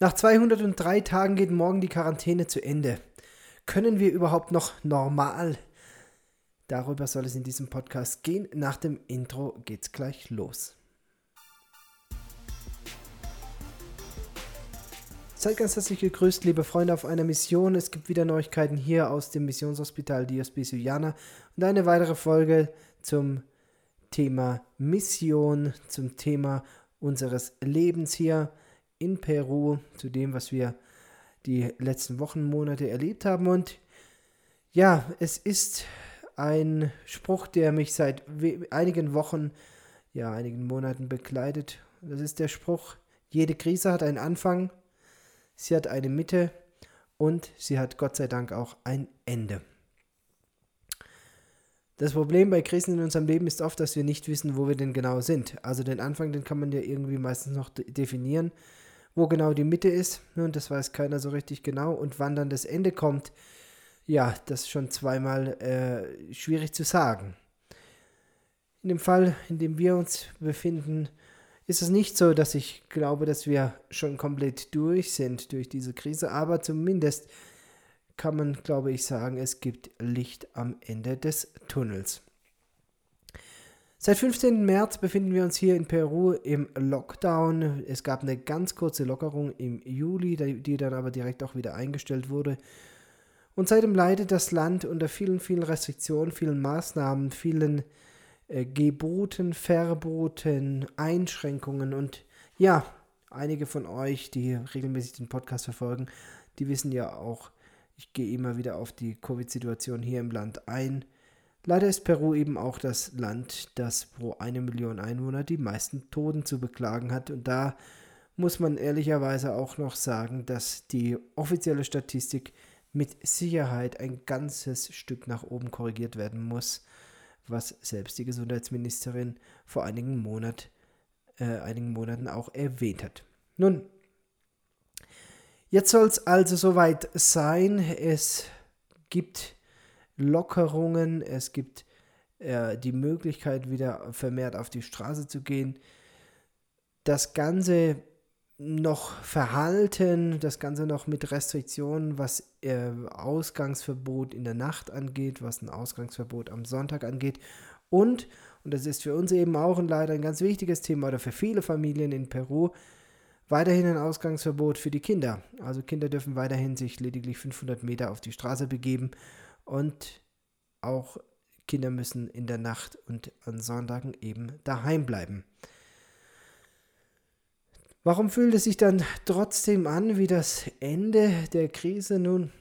Nach 203 Tagen geht morgen die Quarantäne zu Ende. Können wir überhaupt noch normal? Darüber soll es in diesem Podcast gehen. Nach dem Intro geht's gleich los. Seid ganz herzlich gegrüßt, liebe Freunde, auf einer Mission. Es gibt wieder Neuigkeiten hier aus dem Missionshospital Dios Juliana und eine weitere Folge zum Thema Mission, zum Thema unseres Lebens hier in Peru, zu dem, was wir die letzten Wochen, Monate erlebt haben. Und ja, es ist ein Spruch, der mich seit einigen Wochen, ja, einigen Monaten begleitet. Das ist der Spruch, jede Krise hat einen Anfang sie hat eine Mitte und sie hat Gott sei Dank auch ein Ende. Das Problem bei Krisen in unserem Leben ist oft, dass wir nicht wissen, wo wir denn genau sind. Also den Anfang, den kann man ja irgendwie meistens noch definieren, wo genau die Mitte ist. Und das weiß keiner so richtig genau. Und wann dann das Ende kommt, ja, das ist schon zweimal äh, schwierig zu sagen. In dem Fall, in dem wir uns befinden, ist es nicht so, dass ich glaube, dass wir schon komplett durch sind durch diese Krise, aber zumindest kann man, glaube ich, sagen, es gibt Licht am Ende des Tunnels. Seit 15. März befinden wir uns hier in Peru im Lockdown. Es gab eine ganz kurze Lockerung im Juli, die dann aber direkt auch wieder eingestellt wurde. Und seitdem leidet das Land unter vielen, vielen Restriktionen, vielen Maßnahmen, vielen äh, Geboten, Verboten, Einschränkungen und ja, einige von euch, die regelmäßig den Podcast verfolgen, die wissen ja auch, ich gehe immer wieder auf die Covid-Situation hier im Land ein. Leider ist Peru eben auch das Land, das pro eine Million Einwohner die meisten Toten zu beklagen hat. Und da muss man ehrlicherweise auch noch sagen, dass die offizielle Statistik mit Sicherheit ein ganzes Stück nach oben korrigiert werden muss was selbst die Gesundheitsministerin vor einigen, Monat, äh, einigen Monaten auch erwähnt hat. Nun, jetzt soll es also soweit sein. Es gibt Lockerungen, es gibt äh, die Möglichkeit, wieder vermehrt auf die Straße zu gehen. Das Ganze noch verhalten, das Ganze noch mit Restriktionen, was äh, Ausgangsverbot in der Nacht angeht, was ein Ausgangsverbot am Sonntag angeht und, und das ist für uns eben auch ein, leider ein ganz wichtiges Thema oder für viele Familien in Peru, weiterhin ein Ausgangsverbot für die Kinder. Also Kinder dürfen weiterhin sich lediglich 500 Meter auf die Straße begeben und auch Kinder müssen in der Nacht und an Sonntagen eben daheim bleiben. Warum fühlt es sich dann trotzdem an wie das Ende der Krise? Nun,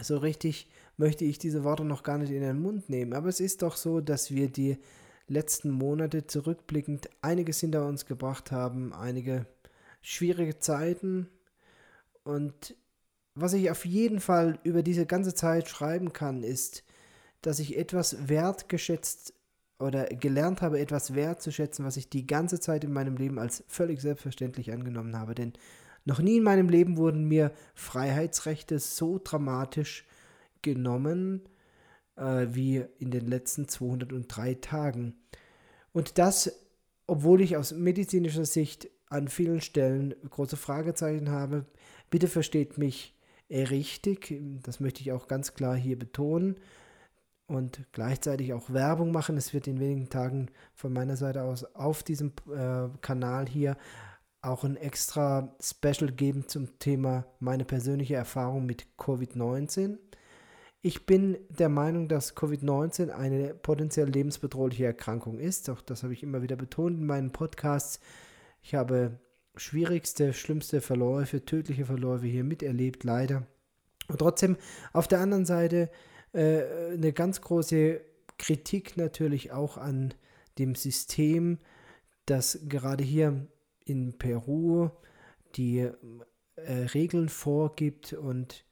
so richtig möchte ich diese Worte noch gar nicht in den Mund nehmen, aber es ist doch so, dass wir die letzten Monate zurückblickend einiges hinter uns gebracht haben, einige schwierige Zeiten und was ich auf jeden Fall über diese ganze Zeit schreiben kann, ist, dass ich etwas wertgeschätzt oder gelernt habe, etwas wertzuschätzen, was ich die ganze Zeit in meinem Leben als völlig selbstverständlich angenommen habe. Denn noch nie in meinem Leben wurden mir Freiheitsrechte so dramatisch genommen äh, wie in den letzten 203 Tagen. Und das, obwohl ich aus medizinischer Sicht an vielen Stellen große Fragezeichen habe. Bitte versteht mich richtig, das möchte ich auch ganz klar hier betonen und gleichzeitig auch Werbung machen. Es wird in wenigen Tagen von meiner Seite aus auf diesem äh, Kanal hier auch ein extra Special geben zum Thema meine persönliche Erfahrung mit Covid-19. Ich bin der Meinung, dass Covid-19 eine potenziell lebensbedrohliche Erkrankung ist. Auch das habe ich immer wieder betont in meinen Podcasts. Ich habe schwierigste, schlimmste Verläufe, tödliche Verläufe hier miterlebt, leider. Und trotzdem auf der anderen Seite äh, eine ganz große Kritik natürlich auch an dem System, das gerade hier in Peru die äh, Regeln vorgibt und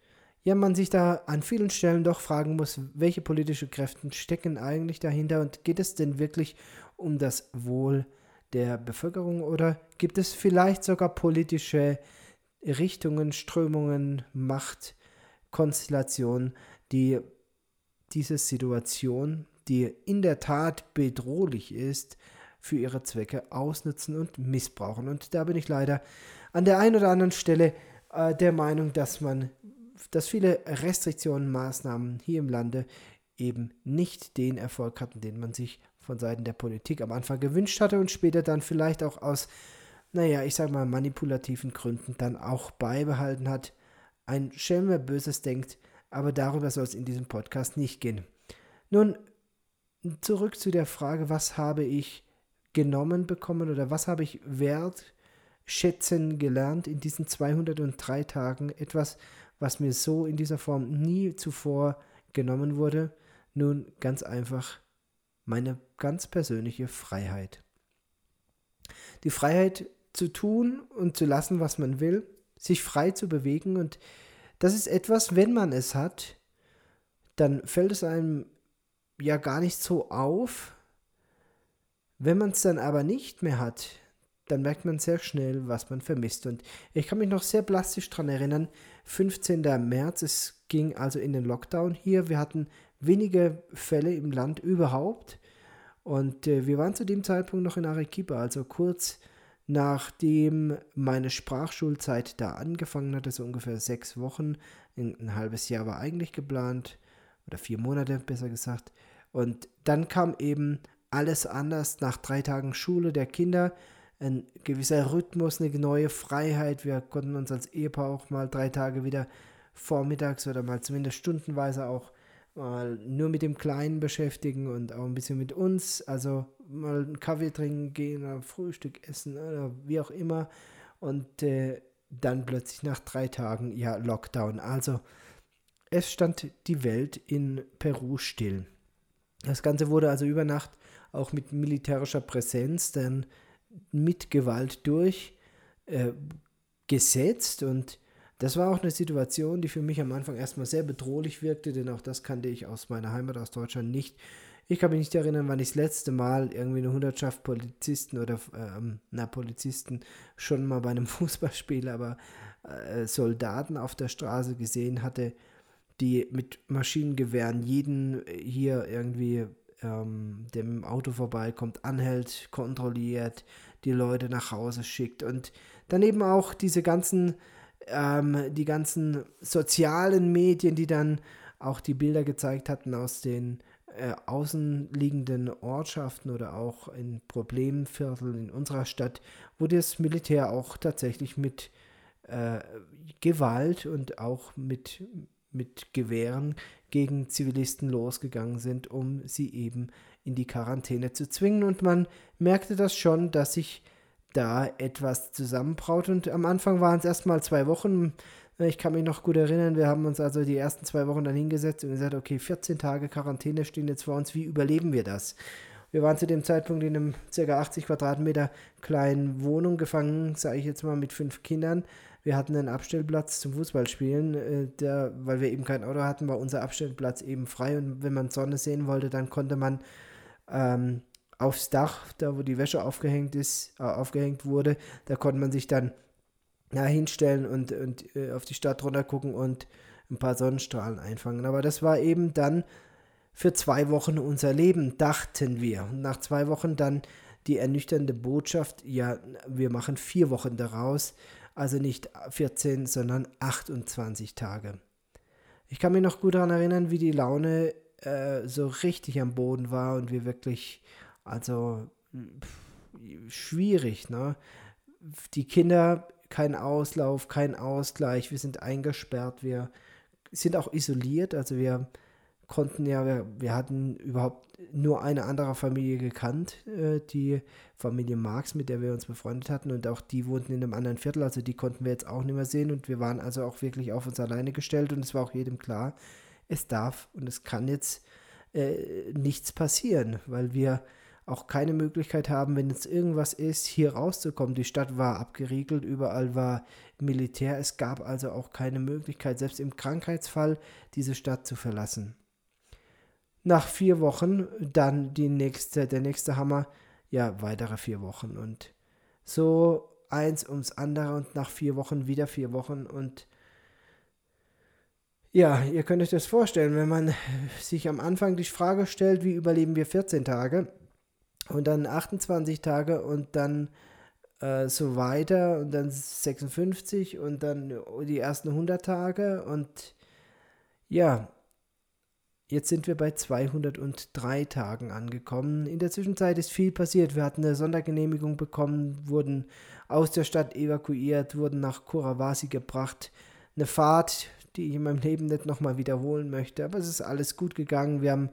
ja, man sich da an vielen Stellen doch fragen muss, welche politische Kräfte stecken eigentlich dahinter und geht es denn wirklich um das Wohl der Bevölkerung oder gibt es vielleicht sogar politische Richtungen, Strömungen, Machtkonstellationen, die diese Situation, die in der Tat bedrohlich ist, für ihre Zwecke ausnutzen und missbrauchen. Und da bin ich leider an der einen oder anderen Stelle äh, der Meinung, dass man, dass viele Restriktionen, Maßnahmen hier im Lande eben nicht den Erfolg hatten, den man sich von Seiten der Politik am Anfang gewünscht hatte und später dann vielleicht auch aus, naja, ich sag mal, manipulativen Gründen dann auch beibehalten hat. Ein Schelm, wer Böses denkt, aber darüber soll es in diesem Podcast nicht gehen. Nun, zurück zu der Frage, was habe ich genommen bekommen oder was habe ich wertschätzen gelernt in diesen 203 Tagen? Etwas, was mir so in dieser Form nie zuvor genommen wurde. Nun, ganz einfach meine ganz persönliche Freiheit. Die Freiheit zu tun und zu lassen, was man will, sich frei zu bewegen und das ist etwas, wenn man es hat, dann fällt es einem ja gar nicht so auf. Wenn man es dann aber nicht mehr hat, dann merkt man sehr schnell, was man vermisst. Und ich kann mich noch sehr plastisch daran erinnern, 15. März, es ging also in den Lockdown hier. Wir hatten wenige Fälle im Land überhaupt. Und äh, wir waren zu dem Zeitpunkt noch in Arequipa, also kurz nachdem meine Sprachschulzeit da angefangen hatte, so ungefähr sechs Wochen. Ein halbes Jahr war eigentlich geplant, oder vier Monate besser gesagt. Und dann kam eben alles anders nach drei Tagen Schule der Kinder. Ein gewisser Rhythmus, eine neue Freiheit. Wir konnten uns als Ehepaar auch mal drei Tage wieder vormittags oder mal zumindest stundenweise auch mal nur mit dem Kleinen beschäftigen und auch ein bisschen mit uns. Also mal einen Kaffee trinken gehen oder Frühstück essen oder wie auch immer. Und äh, dann plötzlich nach drei Tagen, ja, Lockdown. Also es stand die Welt in Peru still. Das Ganze wurde also über Nacht auch mit militärischer Präsenz dann mit Gewalt durchgesetzt äh, und das war auch eine Situation, die für mich am Anfang erstmal sehr bedrohlich wirkte, denn auch das kannte ich aus meiner Heimat, aus Deutschland nicht. Ich kann mich nicht erinnern, wann ich das letzte Mal irgendwie eine Hundertschaft Polizisten oder, ähm, na, Polizisten schon mal bei einem Fußballspiel, aber äh, Soldaten auf der Straße gesehen hatte, die mit Maschinengewehren jeden hier irgendwie, ähm, dem Auto vorbeikommt, anhält, kontrolliert, die Leute nach Hause schickt und dann eben auch diese ganzen ähm, die ganzen sozialen Medien, die dann auch die Bilder gezeigt hatten aus den äh, außenliegenden Ortschaften oder auch in Problemvierteln in unserer Stadt, wo das Militär auch tatsächlich mit äh, Gewalt und auch mit, mit Gewehren gegen Zivilisten losgegangen sind, um sie eben in die Quarantäne zu zwingen. Und man merkte das schon, dass sich da etwas zusammenbraut. Und am Anfang waren es erstmal zwei Wochen. Ich kann mich noch gut erinnern, wir haben uns also die ersten zwei Wochen dann hingesetzt und gesagt, okay, 14 Tage Quarantäne stehen jetzt vor uns, wie überleben wir das? Wir waren zu dem Zeitpunkt in einem ca. 80 Quadratmeter kleinen Wohnung gefangen, sage ich jetzt mal, mit fünf Kindern. Wir hatten einen Abstellplatz zum Fußballspielen, äh, der, weil wir eben kein Auto hatten, war unser Abstellplatz eben frei und wenn man Sonne sehen wollte, dann konnte man ähm, aufs Dach, da wo die Wäsche aufgehängt ist, äh, aufgehängt wurde, da konnte man sich dann ja, hinstellen und, und äh, auf die Stadt runter gucken und ein paar Sonnenstrahlen einfangen. Aber das war eben dann für zwei Wochen unser Leben, dachten wir. Und nach zwei Wochen dann die ernüchternde Botschaft, ja, wir machen vier Wochen daraus, also nicht 14, sondern 28 Tage. Ich kann mich noch gut daran erinnern, wie die Laune äh, so richtig am Boden war und wir wirklich also schwierig, ne? Die Kinder, kein Auslauf, kein Ausgleich, wir sind eingesperrt, wir sind auch isoliert, also wir konnten ja, wir, wir hatten überhaupt nur eine andere Familie gekannt, äh, die Familie Marx, mit der wir uns befreundet hatten. Und auch die wohnten in einem anderen Viertel, also die konnten wir jetzt auch nicht mehr sehen. Und wir waren also auch wirklich auf uns alleine gestellt. Und es war auch jedem klar, es darf und es kann jetzt äh, nichts passieren, weil wir auch keine Möglichkeit haben, wenn jetzt irgendwas ist, hier rauszukommen. Die Stadt war abgeriegelt, überall war Militär. Es gab also auch keine Möglichkeit, selbst im Krankheitsfall, diese Stadt zu verlassen. Nach vier Wochen dann die nächste, der nächste Hammer, ja, weitere vier Wochen. Und so eins ums andere und nach vier Wochen wieder vier Wochen und ja, ihr könnt euch das vorstellen, wenn man sich am Anfang die Frage stellt, wie überleben wir 14 Tage, und dann 28 Tage und dann äh, so weiter und dann 56 und dann die ersten 100 Tage und ja, Jetzt sind wir bei 203 Tagen angekommen. In der Zwischenzeit ist viel passiert. Wir hatten eine Sondergenehmigung bekommen, wurden aus der Stadt evakuiert, wurden nach Kurawasi gebracht. Eine Fahrt, die ich in meinem Leben nicht nochmal wiederholen möchte. Aber es ist alles gut gegangen. Wir haben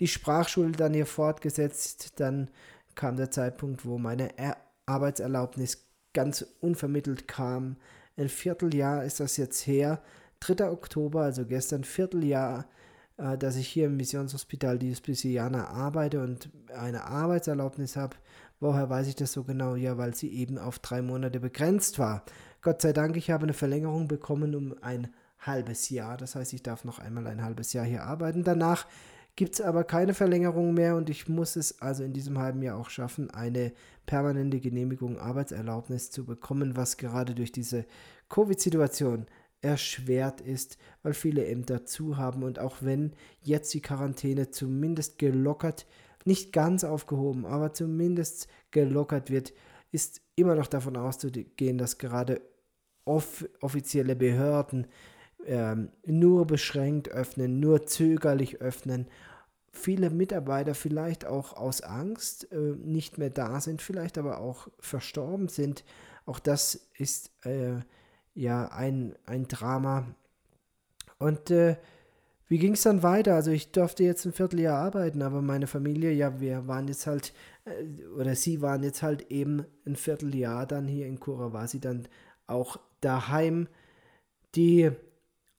die Sprachschule dann hier fortgesetzt. Dann kam der Zeitpunkt, wo meine er Arbeitserlaubnis ganz unvermittelt kam. Ein Vierteljahr ist das jetzt her. 3. Oktober, also gestern, Vierteljahr äh, dass ich hier im Missionshospital Diospiciana arbeite und eine Arbeitserlaubnis habe. Woher weiß ich das so genau? Ja, weil sie eben auf drei Monate begrenzt war. Gott sei Dank, ich habe eine Verlängerung bekommen um ein halbes Jahr. Das heißt, ich darf noch einmal ein halbes Jahr hier arbeiten. Danach gibt es aber keine Verlängerung mehr und ich muss es also in diesem halben Jahr auch schaffen, eine permanente Genehmigung Arbeitserlaubnis zu bekommen, was gerade durch diese Covid-Situation erschwert ist, weil viele Ämter zu haben und auch wenn jetzt die Quarantäne zumindest gelockert, nicht ganz aufgehoben, aber zumindest gelockert wird, ist immer noch davon auszugehen, dass gerade off offizielle Behörden ähm, nur beschränkt öffnen, nur zögerlich öffnen. Viele Mitarbeiter vielleicht auch aus Angst äh, nicht mehr da sind, vielleicht aber auch verstorben sind. Auch das ist äh, ja ein, ein Drama. Und äh, wie ging es dann weiter? Also ich durfte jetzt ein Vierteljahr arbeiten, aber meine Familie, ja, wir waren jetzt halt, äh, oder sie waren jetzt halt eben ein Vierteljahr dann hier in Kurawasi dann auch daheim. Die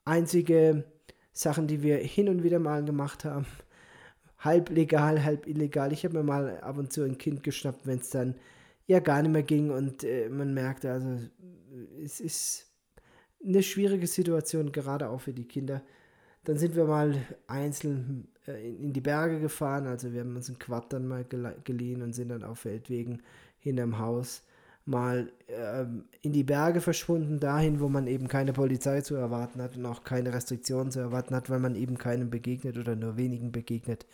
einzige Sachen, die wir hin und wieder mal gemacht haben, halb legal, halb illegal. Ich habe mir mal ab und zu ein Kind geschnappt, wenn es dann ja gar nicht mehr ging und äh, man merkte, also es ist eine schwierige Situation, gerade auch für die Kinder. Dann sind wir mal einzeln äh, in, die Berge gefahren, also wir haben uns ein Quad dann mal geliehen und sind dann auf Feldwegen hinterm Haus mal ähm, in die Berge verschwunden, dahin, wo man eben keine Polizei zu erwarten hat und auch keine Restriktionen zu erwarten hat, weil man eben keinem begegnet oder nur wenigen begegnet.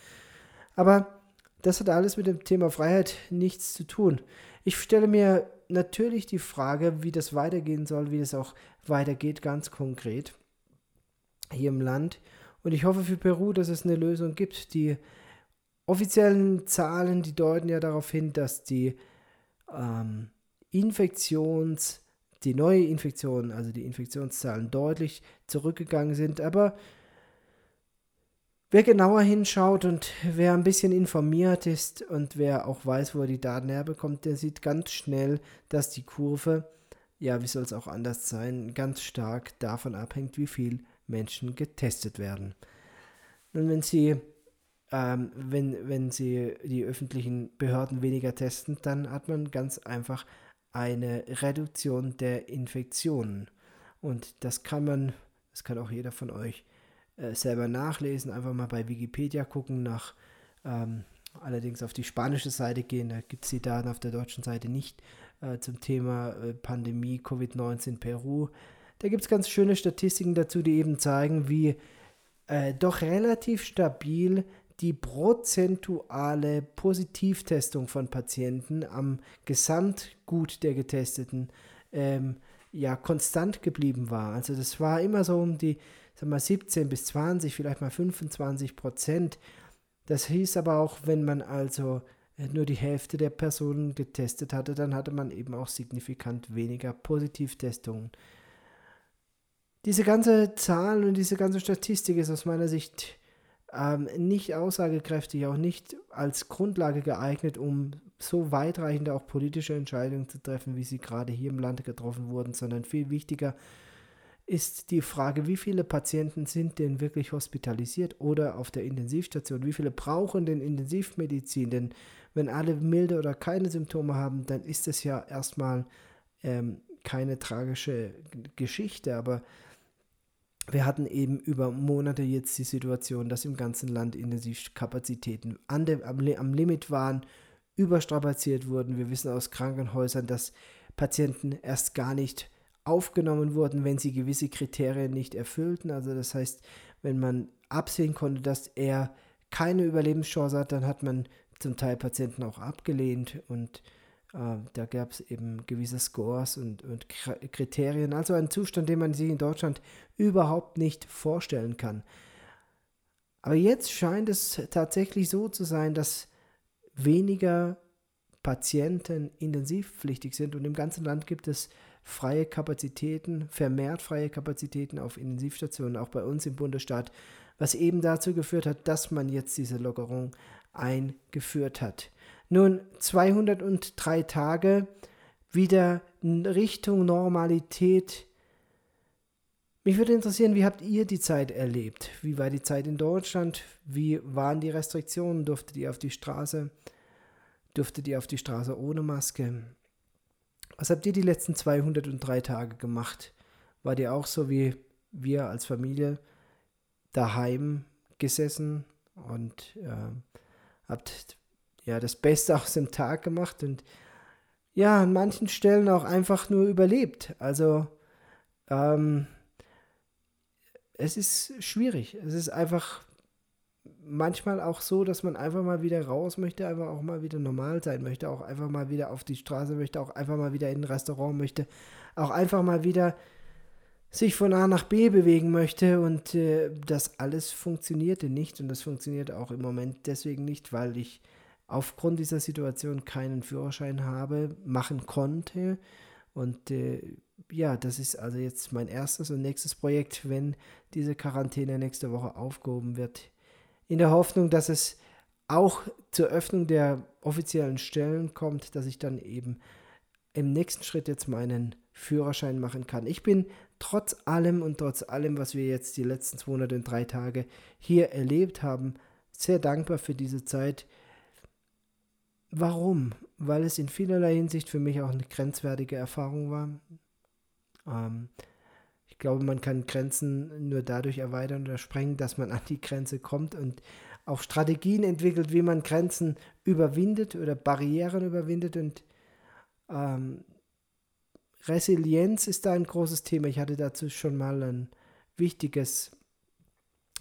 Aber das hat alles mit dem Thema Freiheit nichts zu tun. Ich stelle mir natürlich die Frage, wie das weitergehen soll, wie das auch weitergeht, ganz konkret hier im Land. Und ich hoffe für Peru, dass es eine Lösung gibt. Die offiziellen Zahlen, die deuten ja darauf hin, dass die ähm, Infektions, die neue Infektion, also die Infektionszahlen deutlich zurückgegangen sind. Aber Wer genauer hinschaut und wer ein bisschen informiert ist und wer auch weiß, wo er die Daten herbekommt, der sieht ganz schnell, dass die Kurve, ja, wie soll es auch anders sein, ganz stark davon abhängt, wie viel Menschen getestet werden. Nun, wenn Sie, ähm, wenn, wenn Sie die öffentlichen Behörden weniger testen, dann hat man ganz einfach eine Reduktion der Infektionen. Und das kann man, das kann auch jeder von euch äh, selber nachlesen, einfach mal bei Wikipedia gucken, nach ähm, allerdings auf die spanische Seite gehen, da gibt es die Daten auf der deutschen Seite nicht äh, zum Thema äh, Pandemie Covid-19 Peru. Da gibt es ganz schöne Statistiken dazu, die eben zeigen, wie äh, doch relativ stabil die prozentuale Positivtestung von Patienten am Gesamtgut der Getesteten ähm, ja konstant geblieben war. Also das war immer so um die sag mal 17 bis 20, vielleicht mal 25 Prozent. Das hieß aber auch, wenn man also äh, nur die Hälfte der Personen getestet hatte, dann hatte man eben auch signifikant weniger Positivtestungen. Diese ganze Zahl und diese ganze Statistik ist aus meiner Sicht ähm, nicht aussagekräftig, auch nicht als Grundlage geeignet, um so weitreichende auch politische Entscheidungen zu treffen, wie sie gerade hier im Lande getroffen wurden, sondern viel wichtiger ist die Frage, wie viele Patienten sind denn wirklich hospitalisiert oder auf der Intensivstation? Wie viele brauchen denn Intensivmedizin? Denn wenn alle milde oder keine Symptome haben, dann ist es ja erstmal ähm, keine tragische Geschichte. Aber wir hatten eben über Monate jetzt die Situation, dass im ganzen Land Intensivkapazitäten an dem, am, am Limit waren, überstrapaziert wurden. Wir wissen aus Krankenhäusern, dass Patienten erst gar nicht aufgenommen wurden, wenn sie gewisse Kriterien nicht erfüllten. Also das heißt, wenn man absehen konnte, dass er keine Überlebenschance hat, dann hat man zum Teil Patienten auch abgelehnt und da gab es eben gewisse Scores und, und Kriterien. Also ein Zustand, den man sich in Deutschland überhaupt nicht vorstellen kann. Aber jetzt scheint es tatsächlich so zu sein, dass weniger Patienten intensivpflichtig sind und im ganzen Land gibt es freie Kapazitäten, vermehrt freie Kapazitäten auf Intensivstationen, auch bei uns im Bundesstaat, was eben dazu geführt hat, dass man jetzt diese Lockerung eingeführt hat. Nun, 203 Tage wieder in Richtung Normalität. Mich würde interessieren, wie habt ihr die Zeit erlebt? Wie war die Zeit in Deutschland? Wie waren die Restriktionen? Durftet ihr auf die Straße? Durftet ihr auf die Straße ohne Maske? Was habt ihr die letzten 203 Tage gemacht? Wart ihr auch so wie wir als Familie daheim gesessen und äh, habt ja das Beste aus dem Tag gemacht und ja, an manchen Stellen auch einfach nur überlebt. Also ähm, es ist schwierig. Es ist einfach manchmal auch so, dass man einfach mal wieder raus möchte, einfach auch mal wieder normal sein möchte, auch einfach mal wieder auf die Straße möchte, auch einfach mal wieder in ein Restaurant möchte, auch einfach mal wieder sich von A nach B bewegen möchte und äh, das alles funktionierte nicht und das funktioniert auch im Moment deswegen nicht, weil ich aufgrund dieser Situation keinen Führerschein habe, machen konnte und äh, ja, das ist also jetzt mein erstes und nächstes Projekt, wenn diese Quarantäne nächste Woche aufgehoben wird in der Hoffnung, dass es auch zur Öffnung der offiziellen Stellen kommt, dass ich dann eben im nächsten Schritt jetzt meinen Führerschein machen kann. Ich bin trotz allem und trotz allem, was wir jetzt die letzten 203 Tage hier erlebt haben, sehr dankbar für diese Zeit. Warum? Weil es in vielerlei Hinsicht für mich auch eine grenzwertige Erfahrung war. Ähm, ich glaube, man kann Grenzen nur dadurch erweitern oder sprengen, dass man an die Grenze kommt und auch Strategien entwickelt, wie man Grenzen überwindet oder Barrieren überwindet. Und ähm, Resilienz ist da ein großes Thema. Ich hatte dazu schon mal ein wichtiges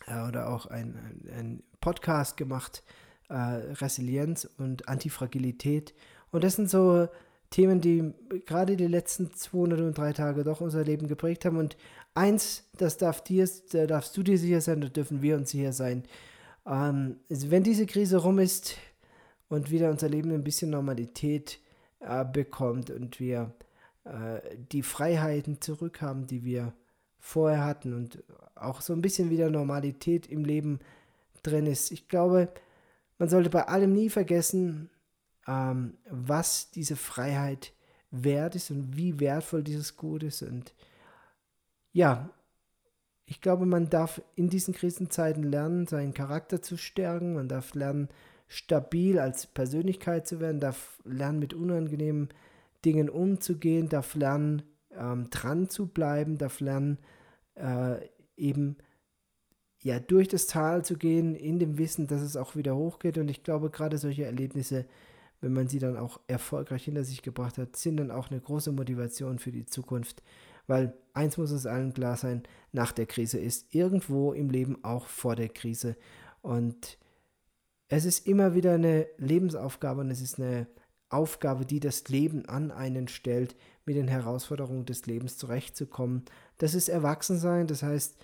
äh, oder auch ein, ein, ein Podcast gemacht, äh, Resilienz und Antifragilität. Und das sind so Themen, die gerade die letzten 203 Tage doch unser Leben geprägt haben. Und eins, das darf dir, da darfst du dir sicher sein, da dürfen wir uns sicher sein. Ähm, wenn diese Krise rum ist und wieder unser Leben ein bisschen Normalität äh, bekommt und wir äh, die Freiheiten zurückhaben, die wir vorher hatten und auch so ein bisschen wieder Normalität im Leben drin ist. Ich glaube, man sollte bei allem nie vergessen, ähm, was diese Freiheit wert ist und wie wertvoll dieses Gut ist. Und ja, ich glaube, man darf in diesen Krisenzeiten lernen, seinen Charakter zu stärken. Man darf lernen, stabil als Persönlichkeit zu werden, darf lernen, mit unangenehmen Dingen umzugehen, darf lernen, ähm, dran zu bleiben, darf lernen, äh, eben ja, durch das Tal zu gehen, in dem Wissen, dass es auch wieder hochgeht. Und ich glaube, gerade solche Erlebnisse wenn man sie dann auch erfolgreich hinter sich gebracht hat, sind dann auch eine große Motivation für die Zukunft. Weil eins muss es allen klar sein, nach der Krise ist irgendwo im Leben auch vor der Krise. Und es ist immer wieder eine Lebensaufgabe und es ist eine Aufgabe, die das Leben an einen stellt, mit den Herausforderungen des Lebens zurechtzukommen. Das ist Erwachsensein, das heißt,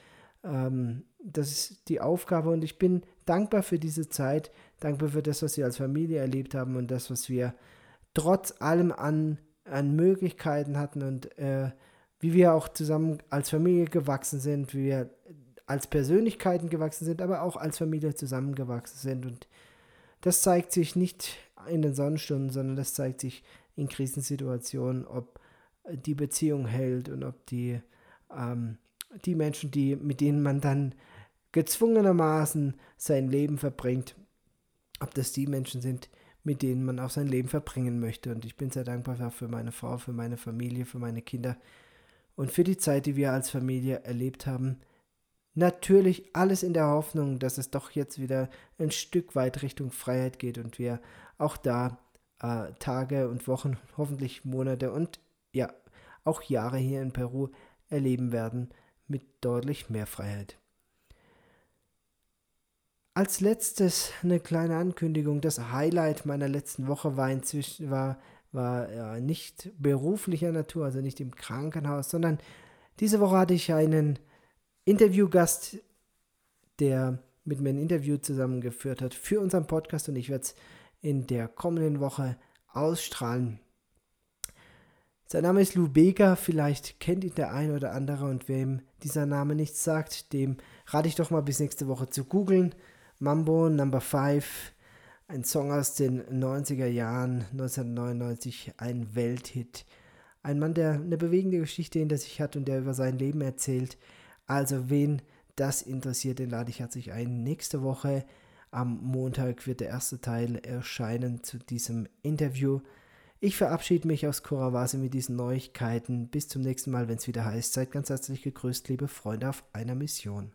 ähm, das ist die Aufgabe und ich bin dankbar für diese Zeit, dankbar für das, was wir als Familie erlebt haben und das, was wir trotz allem an, an Möglichkeiten hatten und äh, wie wir auch zusammen als Familie gewachsen sind, wie wir als Persönlichkeiten gewachsen sind, aber auch als Familie zusammengewachsen sind. Und das zeigt sich nicht in den Sonnenstunden, sondern das zeigt sich in Krisensituationen, ob die Beziehung hält und ob die, ähm, die Menschen, die, mit denen man dann gezwungenermaßen sein Leben verbringt, ob das die Menschen sind, mit denen man auch sein Leben verbringen möchte. Und ich bin sehr dankbar für meine Frau, für meine Familie, für meine Kinder und für die Zeit, die wir als Familie erlebt haben. Natürlich alles in der Hoffnung, dass es doch jetzt wieder ein Stück weit Richtung Freiheit geht und wir auch da äh, Tage und Wochen, hoffentlich Monate und ja, auch Jahre hier in Peru erleben werden mit deutlich mehr Freiheit. Als letztes eine kleine Ankündigung. Das Highlight meiner letzten Woche war inzwischen war war ja, nicht beruflicher Natur, also nicht im Krankenhaus, sondern diese Woche hatte ich einen Interviewgast, der mit mir ein Interview zusammengeführt hat für unseren Podcast und ich werde es in der kommenden Woche ausstrahlen. Sein Name ist Lou Bega, vielleicht kennt ihn der ein oder andere und wem dieser Name nichts sagt, dem rate ich doch mal bis nächste Woche zu googeln. Mambo Number 5, ein Song aus den 90er Jahren, 1999, ein Welthit. Ein Mann, der eine bewegende Geschichte hinter sich hat und der über sein Leben erzählt. Also wen das interessiert, den lade ich herzlich ein. Nächste Woche am Montag wird der erste Teil erscheinen zu diesem Interview. Ich verabschiede mich aus Kurawase mit diesen Neuigkeiten. Bis zum nächsten Mal, wenn es wieder heißt. Seid ganz herzlich gegrüßt, liebe Freunde auf einer Mission.